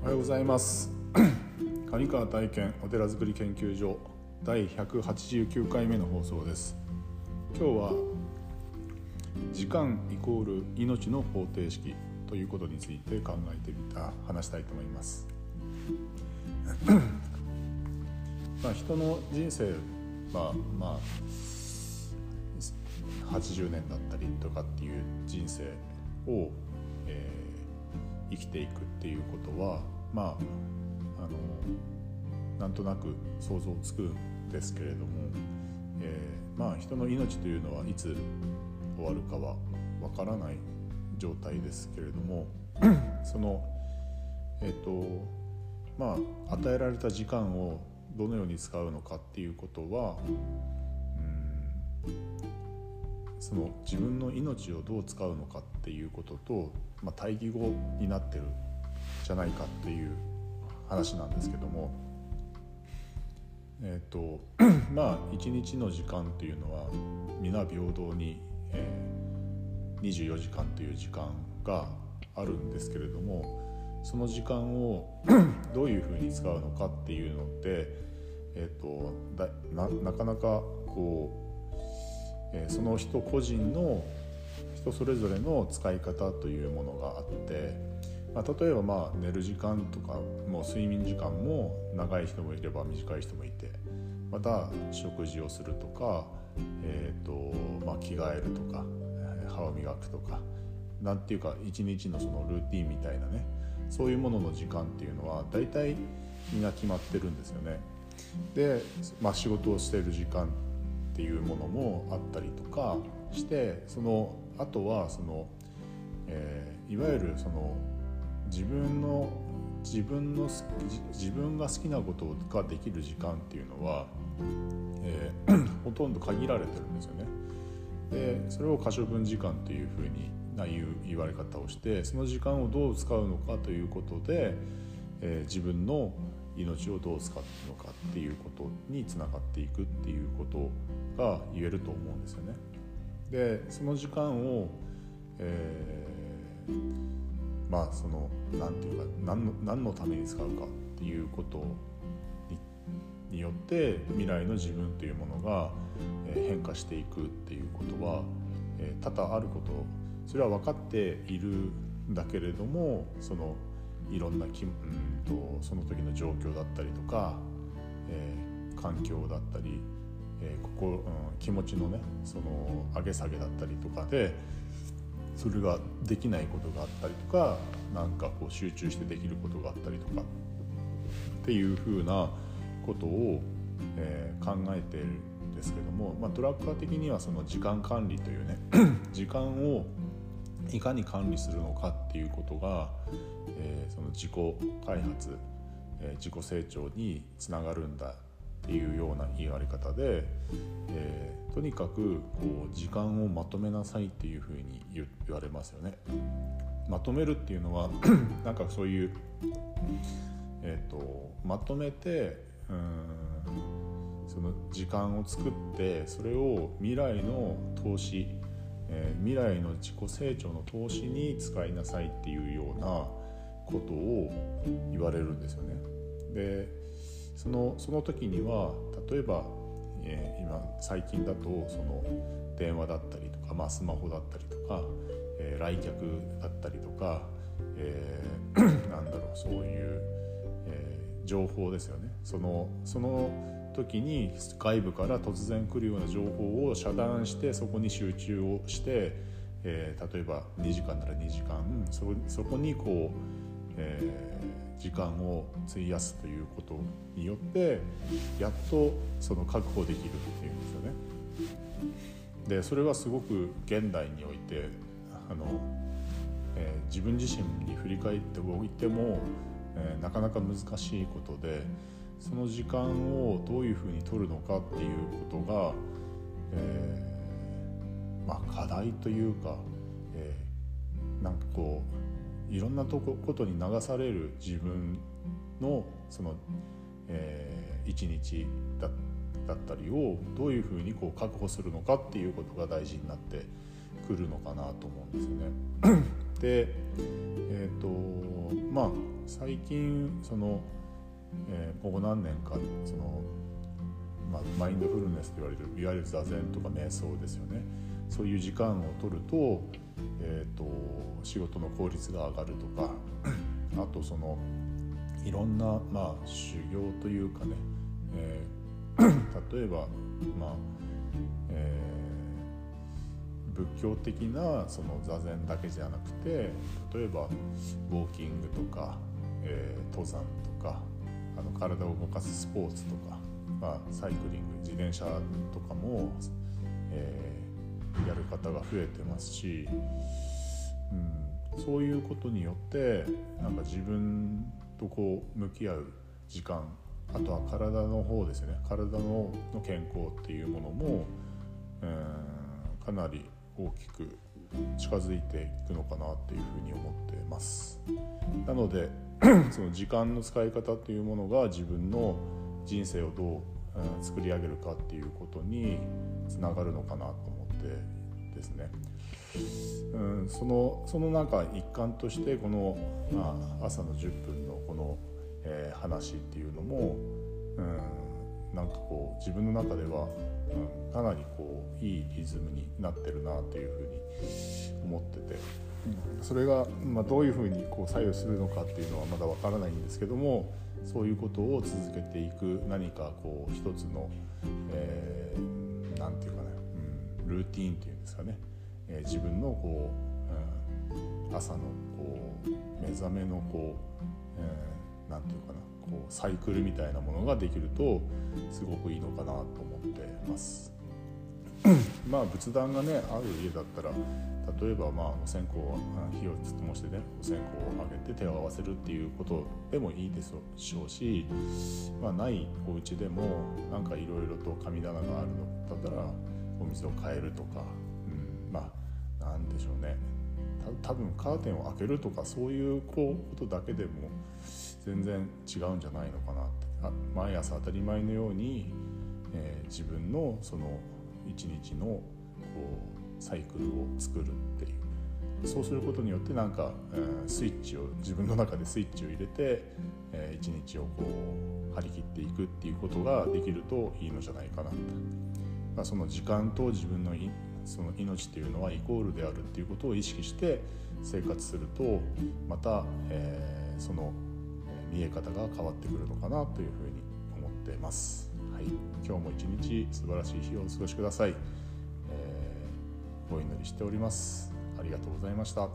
おはようございます。上川体験お寺づくり研究所第189回目の放送です。今日は時間イコール命の方程式ということについて考えてみた話したいと思います。まあ人の人生はまあ80年だったりとかっていう人生を、えー、生きていくっていうことはまああのなんとなく想像つくんですけれども、えー、まあ人の命というのはいつ終わるかはわからない状態ですけれども そのえっ、ー、とまあ与えられた時間をどのように使うのかっていうことはその自分の命をどう使うのかっていうことと、まあ、対義語になってるじゃないかっていう話なんですけどもえっ、ー、とまあ一日の時間っていうのは皆平等に、えー、24時間という時間があるんですけれどもその時間を どういうふうに使うのかっていうのって、えーと、とななかなかこうえ、その人個人の人それぞれの使い方というものがあって、まあ、例えばまあ寝る時間とかもう睡眠時間も長い人もいれば短い人もいてまた食事をするとか、えーとまあ、着替えるとか歯を磨くとかなんていうか一日のそのルーティンみたいなねそういうものの時間っていうのは大体みんな決まってるんですよね。で、まあ、仕事をしている時間っていうものもあったりとかしてそのあとはその、えー、いわゆるその自分の自分の自分が好きなことができる時間っていうのは、えー、ほとんど限られてるんですよね。でそれを可処分時間というふうにな言う言われ方をしてその時間をどう使うのかということで、えー、自分の命をどう使うのかっていうことにつながっていくっていうことが言えると思うんですよね。でその時間を、えー、まあその何て言うか何の何のために使うかっていうことによって未来の自分というものが変化していくっていうことは多々あることそれは分かっているんだけれどもそのいろんなき、んと、その時の状況だったりとか、えー、環境だったり、えー、ここ、うん、気持ちのねその上げ下げだったりとかでそれができないことがあったりとかなんかこう集中してできることがあったりとかっていうふうなことを、えー、考えてるんですけども、まあ、ドラッカー的にはその時間管理というね 時間をいかに管理するのかっていうことが、えー、その自己開発、えー、自己成長につながるんだいうような言われ方で、えー、とにかくこう時間をまとめなさいっていうふうに言われますよね。まとめるっていうのは なんかそういう、えーと、まとめてうんその時間を作ってそれを未来の投資えー、未来の自己成長の投資に使いなさいっていうようなことを言われるんですよね。でそのその時には例えば、えー、今最近だとその電話だったりとか、まあ、スマホだったりとか、えー、来客だったりとか、えー、なんだろうそういう、えー、情報ですよね。そのその時に外部から突然来るような情報を遮断してそこに集中をして、えー、例えば2時間なら2時間そそこにこう、えー、時間を費やすということによってやっとその確保できるっていうんですよね。でそれはすごく現代においてあの、えー、自分自身に振り返っておいても、えー、なかなか難しいことで。その時間をどういうふうに取るのかっていうことが、えー、まあ、課題というか、えー、なんかこういろんなとこことに流される自分のその、えー、一日だだったりをどういうふうにこう確保するのかっていうことが大事になってくるのかなと思うんですよね。で、えーとまあ、最近その、えー、ここ何年かその、まあ、マインドフルネスと言われるいわゆる座禅とか瞑想ですよねそういう時間を取ると,、えーと、仕事の効率が上がるとかあとそのいろんな、まあ、修行というかね、えー、例えば、まあえー、仏教的なその座禅だけじゃなくて例えばウォーキングとか、えー、登山とかあの体を動かすスポーツとか、まあ、サイクリング自転車とかも、えー、やる方が増えてますし、うん、そういうことによってなんか自分とこう向き合う時間あとは体の方ですね。体の健康っていうものも、えー、かなり大きく近づいていくのかなっていうふうに思ってます。なので その時間の使い方っていうものが自分の人生をどう、えー、作り上げるかっていうことにつながるのかなと思ってですね。うん、そのその中一環としてこの、まあ、朝の10分のこの、えー、話っていうのも、うん、なんかこう自分の中では、うん、かなりこういいリズムになってるなというふうに思ってて、うん、それが、まあ、どういうふうにこう左右するのかっていうのはまだわからないんですけどもそういうことを続けていく何かこう一つの何、えー、て言うかね、うん、ルーティーンっていうんですかね。えー、自分のこう、うん、朝のこう目覚めのこう、えー、なんていうかなこうサイクルみたいなものができるとすごくいいのかなと思ってます。まあ仏壇がねある家だったら例えばまあお線香火をつともしてねお線香をあげて手を合わせるっていうことでもいいでしょうし、まあ、ないお家でもなんかいろいろと神棚があるのだったらお水を変えるとかでしょうね。多分カーテンを開けるとかそういうことだけでも全然違うんじゃないのかなって。あ毎朝当たり前のように、えー、自分のその一日のこうサイクルを作るっていう。そうすることによってなんか、えー、スイッチを自分の中でスイッチを入れて、えー、一日をこう張り切っていくっていうことができるといいのじゃないかなって、まあ、その時間と自分のその命というのはイコールであるっていうことを意識して生活するとまた、えー、その見え方が変わってくるのかなというふうに思っています。はい、今日も一日素晴らしい日をお過ごしください、えー、お祈りしております。ありがとうございました。